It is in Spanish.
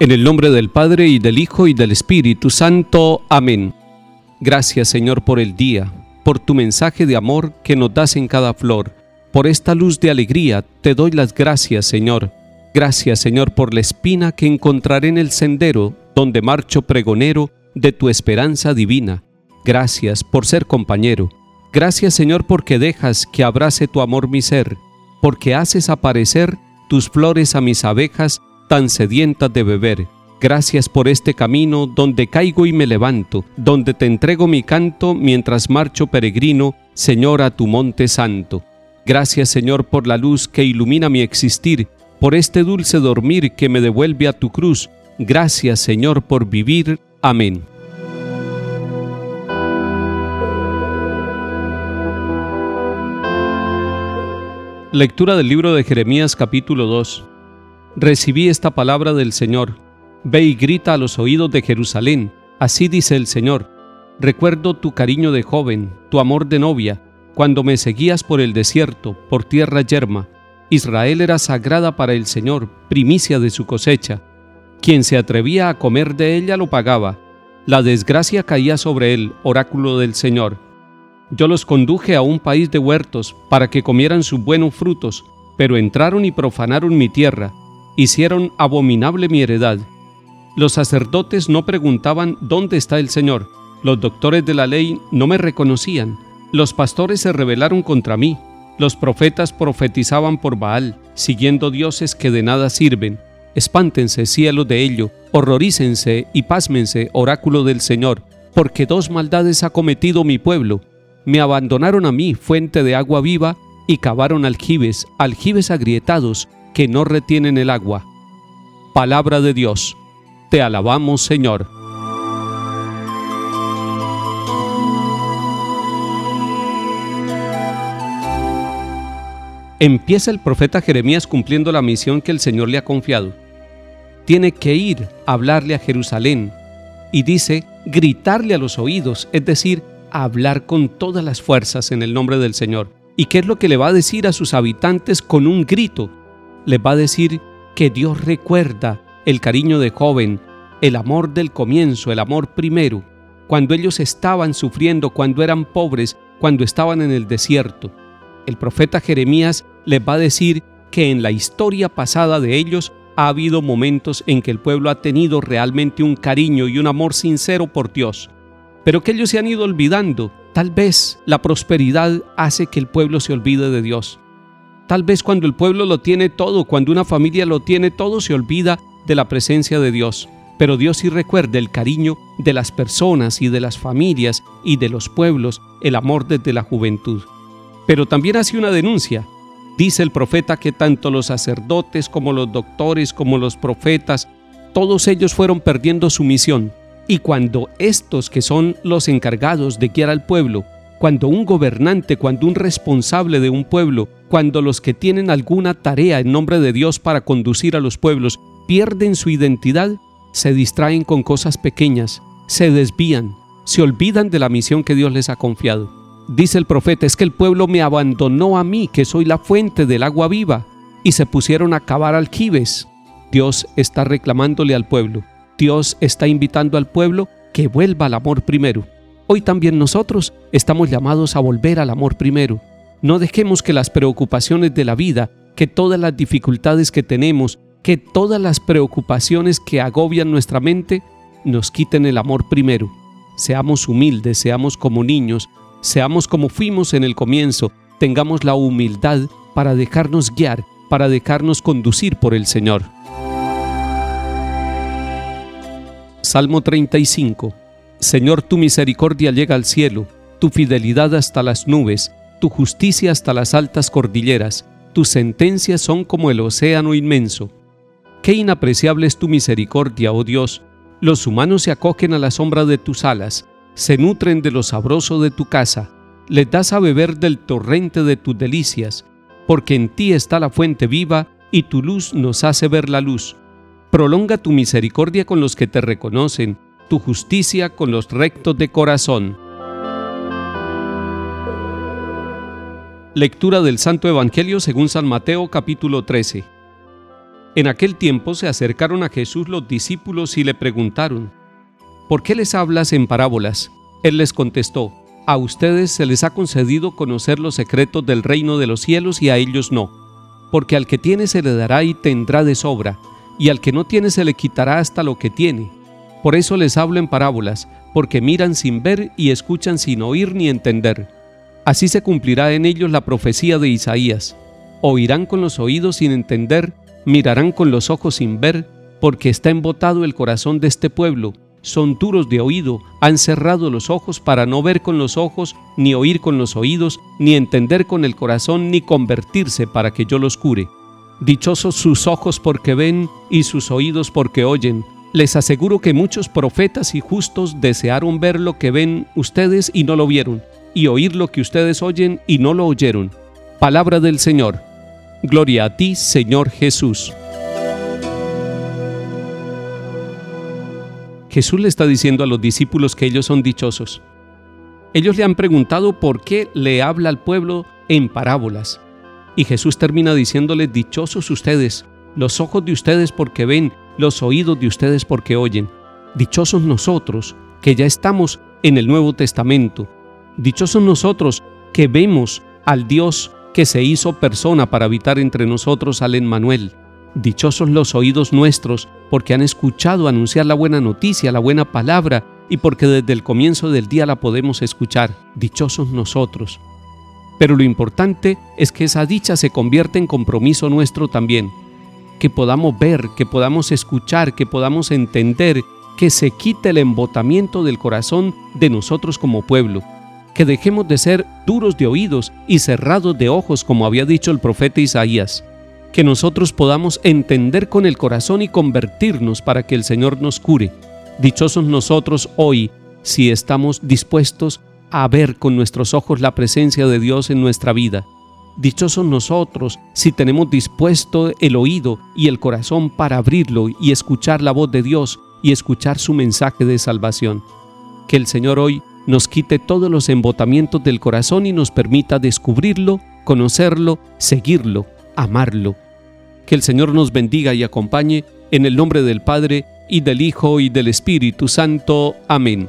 En el nombre del Padre y del Hijo y del Espíritu Santo. Amén. Gracias Señor por el día, por tu mensaje de amor que nos das en cada flor. Por esta luz de alegría te doy las gracias Señor. Gracias Señor por la espina que encontraré en el sendero donde marcho pregonero de tu esperanza divina. Gracias por ser compañero. Gracias Señor porque dejas que abrace tu amor mi ser, porque haces aparecer tus flores a mis abejas tan sedientas de beber. Gracias por este camino donde caigo y me levanto, donde te entrego mi canto mientras marcho peregrino, Señor, a tu monte santo. Gracias, Señor, por la luz que ilumina mi existir, por este dulce dormir que me devuelve a tu cruz. Gracias, Señor, por vivir. Amén. Lectura del libro de Jeremías capítulo 2 recibí esta palabra del Señor. Ve y grita a los oídos de Jerusalén. Así dice el Señor. Recuerdo tu cariño de joven, tu amor de novia, cuando me seguías por el desierto, por tierra yerma. Israel era sagrada para el Señor, primicia de su cosecha. Quien se atrevía a comer de ella lo pagaba. La desgracia caía sobre él, oráculo del Señor. Yo los conduje a un país de huertos para que comieran sus buenos frutos, pero entraron y profanaron mi tierra hicieron abominable mi heredad. Los sacerdotes no preguntaban dónde está el Señor, los doctores de la ley no me reconocían, los pastores se rebelaron contra mí, los profetas profetizaban por Baal, siguiendo dioses que de nada sirven. Espántense, cielos de ello, horrorícense y pásmense, oráculo del Señor, porque dos maldades ha cometido mi pueblo. Me abandonaron a mí, fuente de agua viva, y cavaron aljibes, aljibes agrietados, que no retienen el agua. Palabra de Dios. Te alabamos, Señor. Empieza el profeta Jeremías cumpliendo la misión que el Señor le ha confiado. Tiene que ir a hablarle a Jerusalén y dice gritarle a los oídos, es decir, hablar con todas las fuerzas en el nombre del Señor. ¿Y qué es lo que le va a decir a sus habitantes con un grito? Les va a decir que Dios recuerda el cariño de joven, el amor del comienzo, el amor primero, cuando ellos estaban sufriendo, cuando eran pobres, cuando estaban en el desierto. El profeta Jeremías les va a decir que en la historia pasada de ellos ha habido momentos en que el pueblo ha tenido realmente un cariño y un amor sincero por Dios, pero que ellos se han ido olvidando. Tal vez la prosperidad hace que el pueblo se olvide de Dios. Tal vez cuando el pueblo lo tiene todo, cuando una familia lo tiene todo, se olvida de la presencia de Dios. Pero Dios sí recuerda el cariño de las personas y de las familias y de los pueblos, el amor desde la juventud. Pero también hace una denuncia. Dice el profeta que tanto los sacerdotes como los doctores como los profetas, todos ellos fueron perdiendo su misión. Y cuando estos que son los encargados de guiar al pueblo cuando un gobernante, cuando un responsable de un pueblo, cuando los que tienen alguna tarea en nombre de Dios para conducir a los pueblos pierden su identidad, se distraen con cosas pequeñas, se desvían, se olvidan de la misión que Dios les ha confiado. Dice el profeta, es que el pueblo me abandonó a mí, que soy la fuente del agua viva, y se pusieron a cavar aljibes. Dios está reclamándole al pueblo, Dios está invitando al pueblo que vuelva al amor primero. Hoy también nosotros estamos llamados a volver al amor primero. No dejemos que las preocupaciones de la vida, que todas las dificultades que tenemos, que todas las preocupaciones que agobian nuestra mente, nos quiten el amor primero. Seamos humildes, seamos como niños, seamos como fuimos en el comienzo, tengamos la humildad para dejarnos guiar, para dejarnos conducir por el Señor. Salmo 35 Señor, tu misericordia llega al cielo, tu fidelidad hasta las nubes, tu justicia hasta las altas cordilleras, tus sentencias son como el océano inmenso. Qué inapreciable es tu misericordia, oh Dios. Los humanos se acogen a la sombra de tus alas, se nutren de lo sabroso de tu casa, les das a beber del torrente de tus delicias, porque en ti está la fuente viva y tu luz nos hace ver la luz. Prolonga tu misericordia con los que te reconocen tu justicia con los rectos de corazón. Lectura del Santo Evangelio según San Mateo capítulo 13. En aquel tiempo se acercaron a Jesús los discípulos y le preguntaron, ¿por qué les hablas en parábolas? Él les contestó, a ustedes se les ha concedido conocer los secretos del reino de los cielos y a ellos no, porque al que tiene se le dará y tendrá de sobra, y al que no tiene se le quitará hasta lo que tiene. Por eso les hablo en parábolas, porque miran sin ver y escuchan sin oír ni entender. Así se cumplirá en ellos la profecía de Isaías. Oirán con los oídos sin entender mirarán con los ojos sin ver, porque está embotado el corazón de este pueblo. Son duros de oído, han cerrado los ojos para no ver con los ojos, ni oír con los oídos, ni entender con el corazón, ni convertirse para que yo los cure. Dichosos sus ojos porque ven y sus oídos porque oyen. Les aseguro que muchos profetas y justos desearon ver lo que ven ustedes y no lo vieron, y oír lo que ustedes oyen y no lo oyeron. Palabra del Señor. Gloria a ti, Señor Jesús. Jesús le está diciendo a los discípulos que ellos son dichosos. Ellos le han preguntado por qué le habla al pueblo en parábolas. Y Jesús termina diciéndoles, dichosos ustedes, los ojos de ustedes porque ven, los oídos de ustedes porque oyen. Dichosos nosotros, que ya estamos en el Nuevo Testamento. Dichosos nosotros, que vemos al Dios que se hizo persona para habitar entre nosotros al Emmanuel. Dichosos los oídos nuestros, porque han escuchado anunciar la buena noticia, la buena palabra, y porque desde el comienzo del día la podemos escuchar. Dichosos nosotros. Pero lo importante es que esa dicha se convierte en compromiso nuestro también. Que podamos ver, que podamos escuchar, que podamos entender, que se quite el embotamiento del corazón de nosotros como pueblo que dejemos de ser duros de oídos y cerrados de ojos, como había dicho el profeta Isaías, que nosotros podamos entender con el corazón y convertirnos para que el Señor nos cure. Dichosos nosotros hoy si estamos dispuestos a ver con nuestros ojos la presencia de Dios en nuestra vida. Dichosos nosotros si tenemos dispuesto el oído y el corazón para abrirlo y escuchar la voz de Dios y escuchar su mensaje de salvación. Que el Señor hoy nos quite todos los embotamientos del corazón y nos permita descubrirlo, conocerlo, seguirlo, amarlo. Que el Señor nos bendiga y acompañe en el nombre del Padre, y del Hijo, y del Espíritu Santo. Amén.